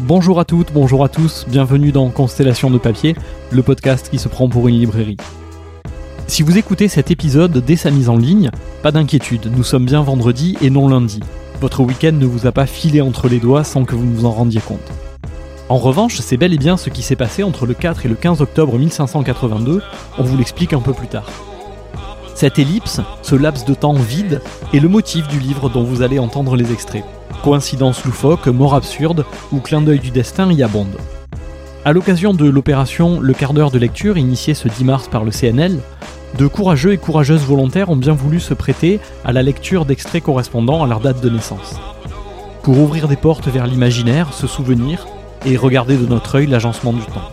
Bonjour à toutes, bonjour à tous, bienvenue dans Constellation de papier, le podcast qui se prend pour une librairie. Si vous écoutez cet épisode dès sa mise en ligne, pas d'inquiétude, nous sommes bien vendredi et non lundi. Votre week-end ne vous a pas filé entre les doigts sans que vous vous en rendiez compte. En revanche, c'est bel et bien ce qui s'est passé entre le 4 et le 15 octobre 1582, on vous l'explique un peu plus tard. Cette ellipse, ce laps de temps vide, est le motif du livre dont vous allez entendre les extraits. Coïncidence loufoque, mort absurde ou clin d'œil du destin y abonde. À l'occasion de l'opération Le quart d'heure de lecture initiée ce 10 mars par le CNL, de courageux et courageuses volontaires ont bien voulu se prêter à la lecture d'extraits correspondant à leur date de naissance. Pour ouvrir des portes vers l'imaginaire, se souvenir et regarder de notre œil l'agencement du temps.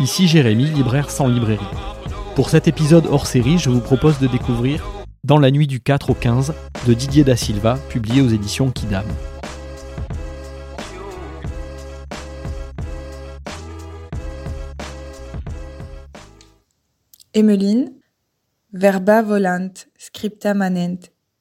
Ici Jérémy, libraire sans librairie. Pour cet épisode hors série, je vous propose de découvrir Dans la nuit du 4 au 15 de Didier Da Silva, publié aux éditions Kidam. Emmeline, verba volant, scripta manent,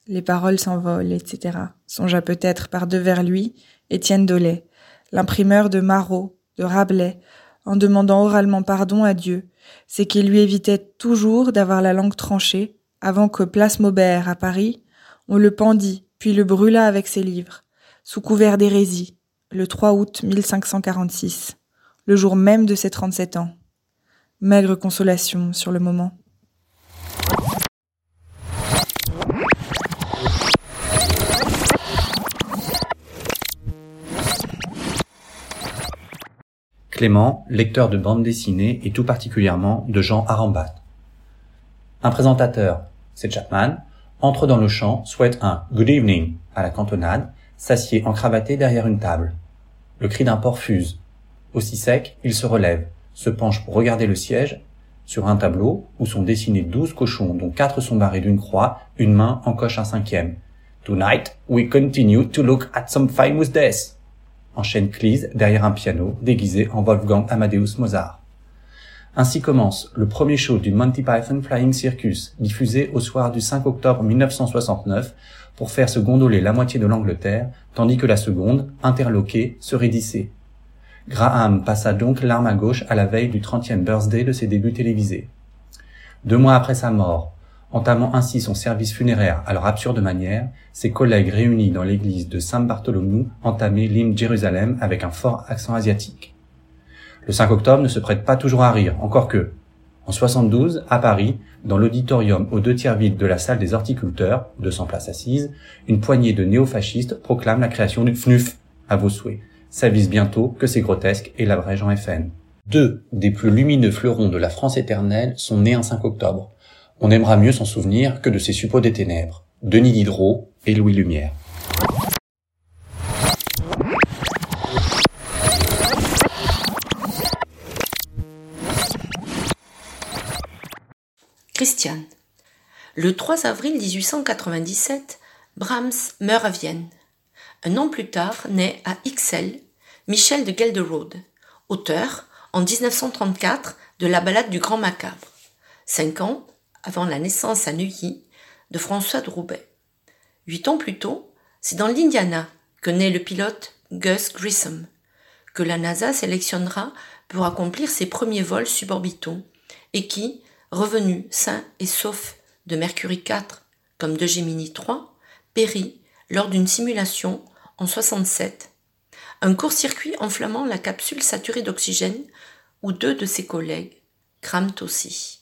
les paroles s'envolent, etc. Songea peut-être par devers lui Étienne Dollet, l'imprimeur de Marot, de Rabelais, en demandant oralement pardon à Dieu, c'est qu'il lui évitait toujours d'avoir la langue tranchée, avant que place Maubert à Paris, on le pendit, puis le brûla avec ses livres, sous couvert d'hérésie, le 3 août 1546, le jour même de ses 37 ans. Maigre consolation sur le moment. Clément, lecteur de bande dessinée et tout particulièrement de Jean Arambat. Un présentateur, c'est Chapman, entre dans le champ, souhaite un Good evening à la cantonade, s'assied encravaté derrière une table. Le cri d'un porc fuse. Aussi sec, il se relève, se penche pour regarder le siège. Sur un tableau, où sont dessinés douze cochons dont quatre sont barrés d'une croix, une main encoche un cinquième. Tonight, we continue to look at some famous deaths enchaîne Cleese derrière un piano déguisé en Wolfgang Amadeus Mozart. Ainsi commence le premier show du Monty Python Flying Circus, diffusé au soir du 5 octobre 1969 pour faire se gondoler la moitié de l'Angleterre, tandis que la seconde, interloquée, se raidissait. Graham passa donc l'arme à gauche à la veille du 30e birthday de ses débuts télévisés. Deux mois après sa mort, entamant ainsi son service funéraire à leur absurde manière, ses collègues réunis dans l'église de Saint Bartholomew entamaient l'hymne Jérusalem avec un fort accent asiatique. Le 5 octobre ne se prête pas toujours à rire, encore que. En 72, à Paris, dans l'auditorium aux deux tiers vide de la salle des horticulteurs, 200 places assises, une poignée de néofascistes proclame la création du FNUF, à vos souhaits. S'avise bientôt que c'est grotesque et l'abrège en FN. Deux des plus lumineux fleurons de la France éternelle sont nés un 5 octobre, on aimera mieux s'en souvenir que de ces suppôts des ténèbres, Denis Diderot et Louis Lumière. Christiane. Le 3 avril 1897, Brahms meurt à Vienne. Un an plus tard naît à Ixelles Michel de Gelderode, auteur, en 1934, de la ballade du Grand Macabre. Cinq ans avant la naissance à Neuilly de François de Roubaix. Huit ans plus tôt, c'est dans l'Indiana que naît le pilote Gus Grissom, que la NASA sélectionnera pour accomplir ses premiers vols suborbitaux et qui, revenu sain et sauf de Mercury 4 comme de Gemini 3, périt lors d'une simulation en 67, un court-circuit enflammant la capsule saturée d'oxygène où deux de ses collègues crament aussi.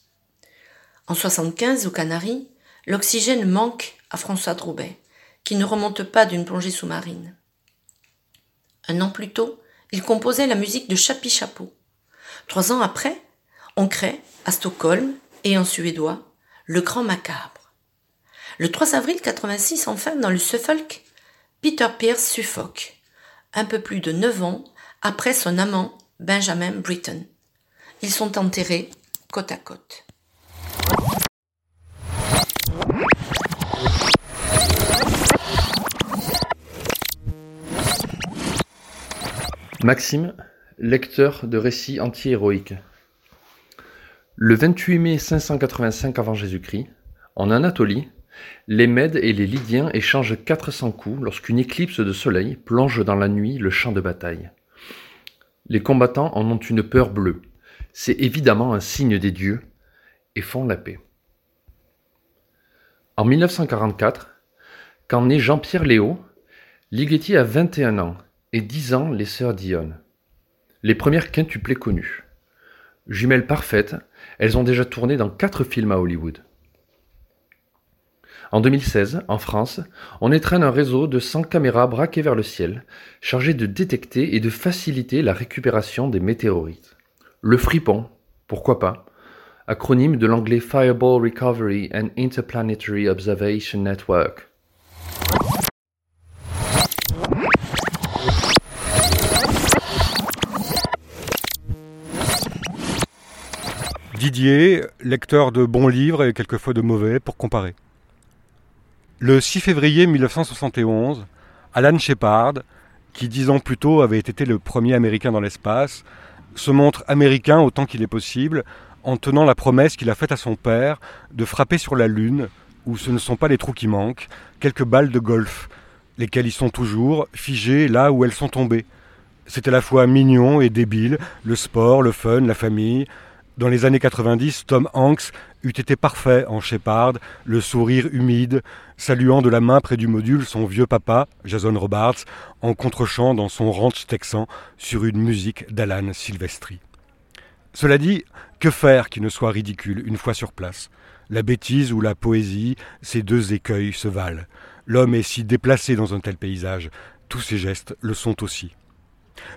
En 75, aux Canaries, l'oxygène manque à François Droubet, qui ne remonte pas d'une plongée sous-marine. Un an plus tôt, il composait la musique de Chapi Chapeau. Trois ans après, on crée, à Stockholm et en suédois, le Grand Macabre. Le 3 avril 86, enfin, dans le Suffolk, Peter Pierce suffoque, un peu plus de neuf ans après son amant Benjamin Britten. Ils sont enterrés côte à côte. Maxime, lecteur de récits anti-héroïques. Le 28 mai 585 avant Jésus-Christ, en Anatolie, Les Mèdes et les Lydiens échangent 400 coups lorsqu'une éclipse de soleil plonge dans la nuit le champ de bataille. Les combattants en ont une peur bleue. C'est évidemment un signe des dieux la paix. En 1944, quand naît Jean-Pierre Léo, Ligeti a 21 ans et 10 ans les sœurs Dionne. Les premières quintuplées connues. Jumelles parfaites, elles ont déjà tourné dans quatre films à Hollywood. En 2016, en France, on étreint un réseau de 100 caméras braquées vers le ciel, chargées de détecter et de faciliter la récupération des météorites. Le fripon, pourquoi pas, acronyme de l'anglais Fireball Recovery and Interplanetary Observation Network. Didier, lecteur de bons livres et quelquefois de mauvais pour comparer. Le 6 février 1971, Alan Shepard, qui dix ans plus tôt avait été le premier Américain dans l'espace, se montre américain autant qu'il est possible en tenant la promesse qu'il a faite à son père de frapper sur la Lune, où ce ne sont pas les trous qui manquent, quelques balles de golf, lesquelles y sont toujours, figées là où elles sont tombées. C'est à la fois mignon et débile, le sport, le fun, la famille, dans les années 90, Tom Hanks eût été parfait en Shepard, le sourire humide, saluant de la main près du module son vieux papa, Jason Robards, en contrechant dans son ranch texan sur une musique d'Alan Silvestri. Cela dit, que faire qui ne soit ridicule une fois sur place? La bêtise ou la poésie, ces deux écueils se valent. L'homme est si déplacé dans un tel paysage, tous ses gestes le sont aussi.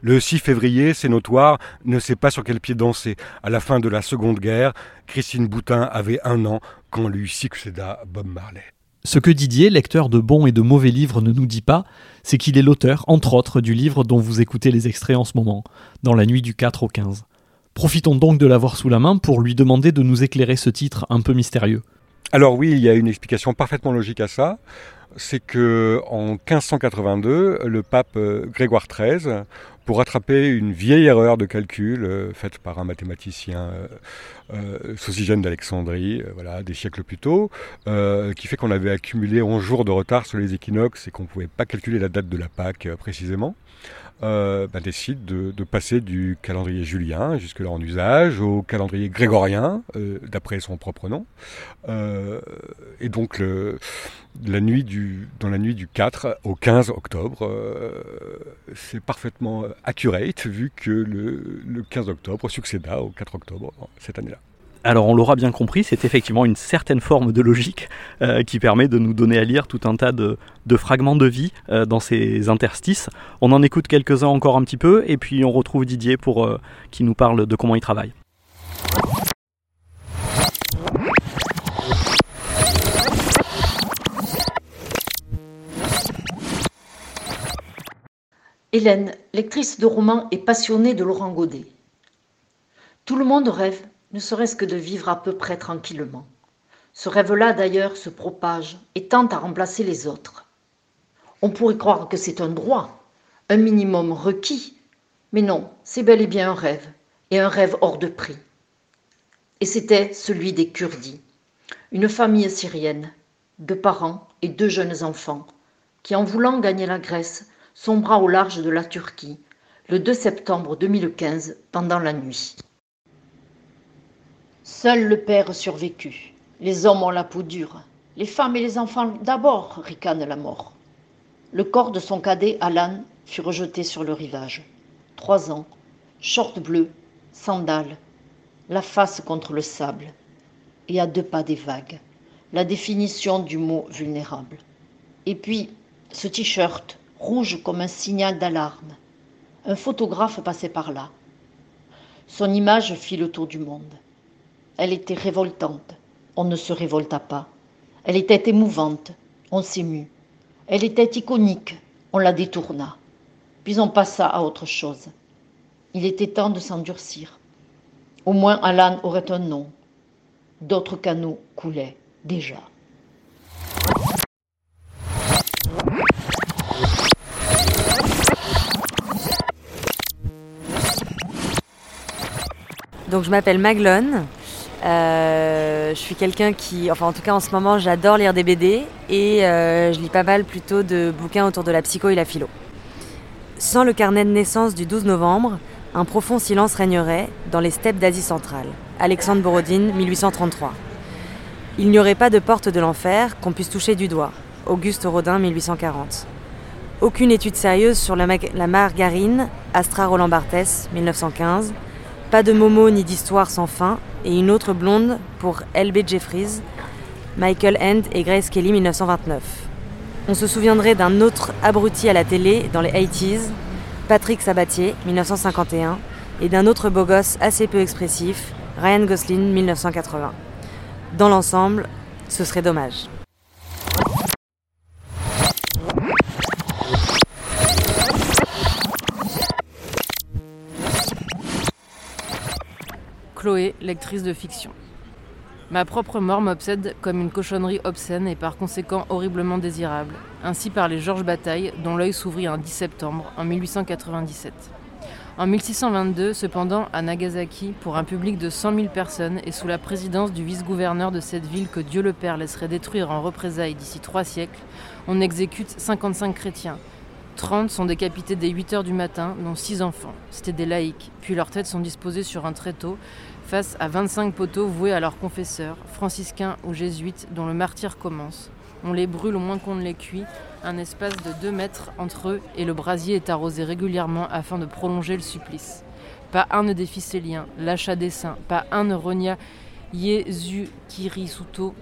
Le 6 février, c'est notoire, ne sait pas sur quel pied danser. À la fin de la Seconde Guerre, Christine Boutin avait un an quand lui succéda Bob Marley. Ce que Didier, lecteur de bons et de mauvais livres, ne nous dit pas, c'est qu'il est l'auteur, entre autres, du livre dont vous écoutez les extraits en ce moment, dans la nuit du 4 au 15. Profitons donc de l'avoir sous la main pour lui demander de nous éclairer ce titre un peu mystérieux. Alors oui, il y a une explication parfaitement logique à ça c'est que en 1582, le pape euh, Grégoire XIII, pour rattraper une vieille erreur de calcul euh, faite par un mathématicien euh, euh d'Alexandrie, voilà, des siècles plus tôt, qui fait qu'on avait accumulé 11 jours de retard sur les équinoxes et qu'on ne pouvait pas calculer la date de la Pâque précisément. Euh, bah, décide de, de, passer du calendrier julien, jusque-là en usage, au calendrier grégorien, euh, d'après son propre nom. Euh, et donc, le, la nuit du, dans la nuit du 4 au 15 octobre, euh, c'est parfaitement accurate, vu que le, le 15 octobre succéda au 4 octobre cette année-là. Alors on l'aura bien compris, c'est effectivement une certaine forme de logique euh, qui permet de nous donner à lire tout un tas de, fragments de vie euh, dans ces interstices. On en écoute quelques-uns encore un petit peu et puis on retrouve Didier pour euh, qui nous parle de comment il travaille. Hélène, lectrice de romans et passionnée de Laurent Godet. Tout le monde rêve ne serait-ce que de vivre à peu près tranquillement. Ce rêve-là, d'ailleurs, se propage et tente à remplacer les autres. On pourrait croire que c'est un droit, un minimum requis, mais non, c'est bel et bien un rêve, et un rêve hors de prix. Et c'était celui des Kurdis, une famille syrienne, deux parents et deux jeunes enfants, qui, en voulant gagner la Grèce, sombra au large de la Turquie le 2 septembre 2015 pendant la nuit. Seul le père survécut. Les hommes ont la peau dure. Les femmes et les enfants d'abord, ricane la mort. Le corps de son cadet, Alan, fut rejeté sur le rivage. Trois ans, short bleu, sandales, la face contre le sable, et à deux pas des vagues, la définition du mot vulnérable. Et puis, ce t-shirt, rouge comme un signal d'alarme. Un photographe passait par là. Son image fit le tour du monde. Elle était révoltante. On ne se révolta pas. Elle était émouvante. On s'émut. Elle était iconique. On la détourna. Puis on passa à autre chose. Il était temps de s'endurcir. Au moins Alan aurait un nom. D'autres canaux coulaient déjà. Donc je m'appelle Maglone, Euh, je suis quelqu'un qui, enfin en tout cas en ce moment, j'adore lire des BD et euh, je lis pas mal plutôt de bouquins autour de la psycho et la philo. Sans le carnet de naissance du 12 novembre, un profond silence régnerait dans les steppes d'Asie centrale. Alexandre Borodine, 1833. Il n'y aurait pas de porte de l'enfer qu'on puisse toucher du doigt. Auguste Rodin, 1840. Aucune étude sérieuse sur la, la margarine, Astra Roland Barthès, 1915. Pas de momo ni d'histoire sans fin, et une autre blonde pour L.B. Jeffries, Michael End et Grace Kelly 1929. On se souviendrait d'un autre abruti à la télé dans les 80s, Patrick Sabatier 1951, et d'un autre beau gosse assez peu expressif, Ryan Gosling 1980. Dans l'ensemble, ce serait dommage. Chloé, lectrice de fiction. Ma propre mort m'obsède comme une cochonnerie obscène et par conséquent horriblement désirable. Ainsi parlait Georges Bataille, dont l'œil s'ouvrit un 10 septembre en 1897. En 1622, cependant, à Nagasaki, pour un public de 100 000 personnes et sous la présidence du vice-gouverneur de cette ville que Dieu le Père laisserait détruire en représailles d'ici trois siècles, on exécute 55 chrétiens. 30 sont décapités dès 8 heures du matin, dont 6 enfants. C'était des laïcs, puis leurs têtes sont disposées sur un tréteau face à 25 poteaux voués à leurs confesseurs, franciscains ou jésuites, dont le martyr commence. On les brûle au moins qu'on ne les cuit, un espace de 2 mètres entre eux, et le brasier est arrosé régulièrement afin de prolonger le supplice. Pas un ne défie ses liens, lâcha des saints, pas un ne renia Jésus Kirisuto,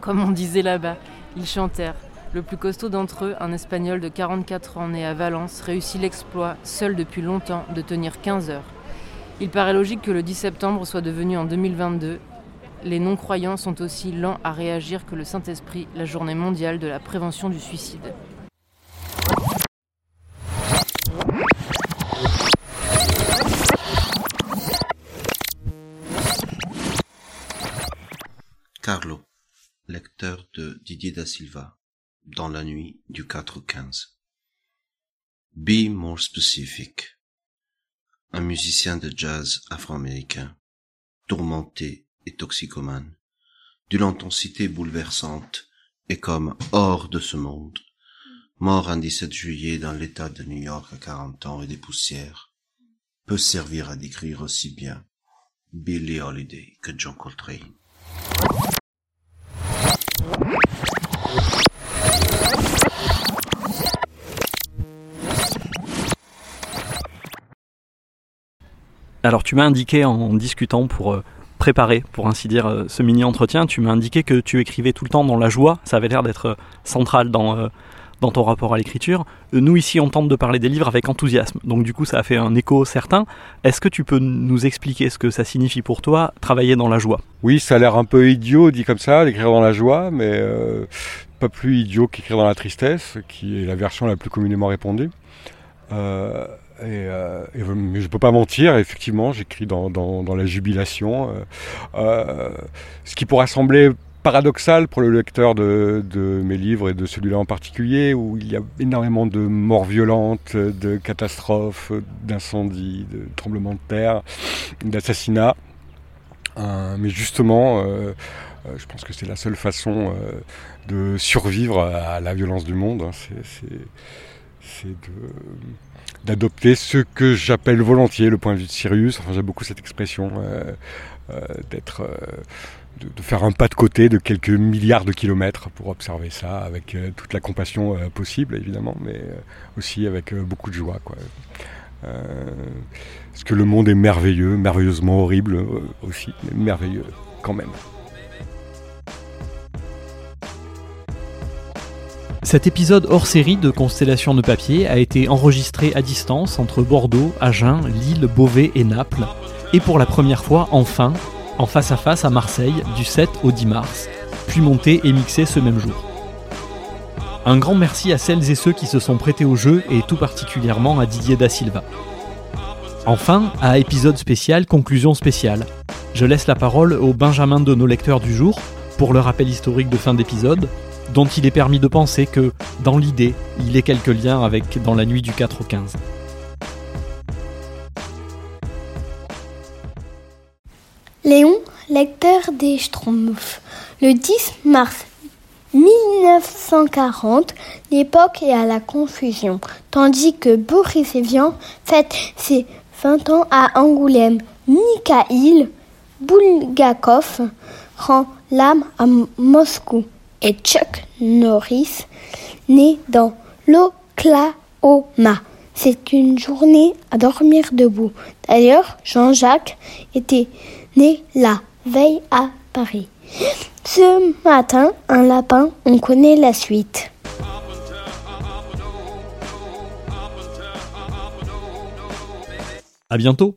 comme on disait là-bas. Ils chantèrent. Le plus costaud d'entre eux, un Espagnol de 44 ans né à Valence, réussit l'exploit, seul depuis longtemps, de tenir 15 heures. Il paraît logique que le 10 septembre soit devenu en 2022. Les non-croyants sont aussi lents à réagir que le Saint-Esprit, la journée mondiale de la prévention du suicide. Carlo, lecteur de Didier da Silva, dans la nuit du 4 au 15. Be more specific un musicien de jazz afro-américain, tourmenté et toxicomane, d'une intensité bouleversante et comme hors de ce monde, mort un 17 juillet dans l'état de New York à 40 ans et des poussières, peut servir à décrire aussi bien Billie Holiday que John Coltrane. Alors tu m'as indiqué en discutant pour euh, préparer, pour ainsi dire, euh, ce mini-entretien, tu m'as indiqué que tu écrivais tout le temps dans la joie, ça avait l'air d'être euh, central dans, ton rapport à l'écriture. Nous ici on tente de parler des livres avec enthousiasme, donc du coup ça a fait un écho certain. Est-ce que tu peux nous expliquer ce que ça signifie pour toi, travailler dans la joie? Oui, ça a l'air un peu idiot dit comme ça, d'écrire dans la joie, mais pas plus idiot qu'écrire dans la tristesse, qui est la version la plus communément répandue. Euh, mais je peux pas mentir, effectivement, j'écris dans, la jubilation. Euh, euh, ce qui pourrait sembler paradoxal pour le lecteur de, de mes livres et de celui-là en particulier, où il y a énormément de morts violentes, de catastrophes, d'incendies, de tremblements de terre, d'assassinats. mais justement, je pense que c'est la seule façon de survivre à la violence du monde. Hein. C'est de d'adopter ce que j'appelle volontiers le point de vue de Sirius. Enfin, j'aime beaucoup cette expression euh, euh, d'être, euh, de, faire un pas de côté de quelques milliards de kilomètres pour observer ça avec toute la compassion possible, évidemment, mais aussi avec beaucoup de joie, quoi. parce que le monde est merveilleux, merveilleusement horrible aussi, mais merveilleux quand même. Cet épisode hors série de Constellation de papier a été enregistré à distance entre Bordeaux, Agen, Lille, Beauvais et Naples, et pour la première fois, enfin, en face à face à Marseille du 7 au 10 mars, puis monté et mixé ce même jour. Un grand merci à celles et ceux qui se sont prêtés au jeu et tout particulièrement à Didier Da Silva. Enfin, à épisode spécial, conclusion spéciale. Je laisse la parole au Benjamin de nos lecteurs du jour pour le rappel historique de fin d'épisode, dont il est permis de penser que, dans l'idée, il ait quelques liens avec Dans la nuit du 4 au 15. Léon, lecteur des Schtroumpfs. Le 10 mars 1940, l'époque est à la confusion, tandis que Boris Evian fête ses 20 ans à Angoulême. Mikhail Bulgakov rend l'âme à Moscou et Chuck Norris né dans l'Oklahoma. C'est une journée à dormir debout. D'ailleurs, Jean-Jacques était né la veille à Paris. Ce matin, un lapin, on connaît la suite. À bientôt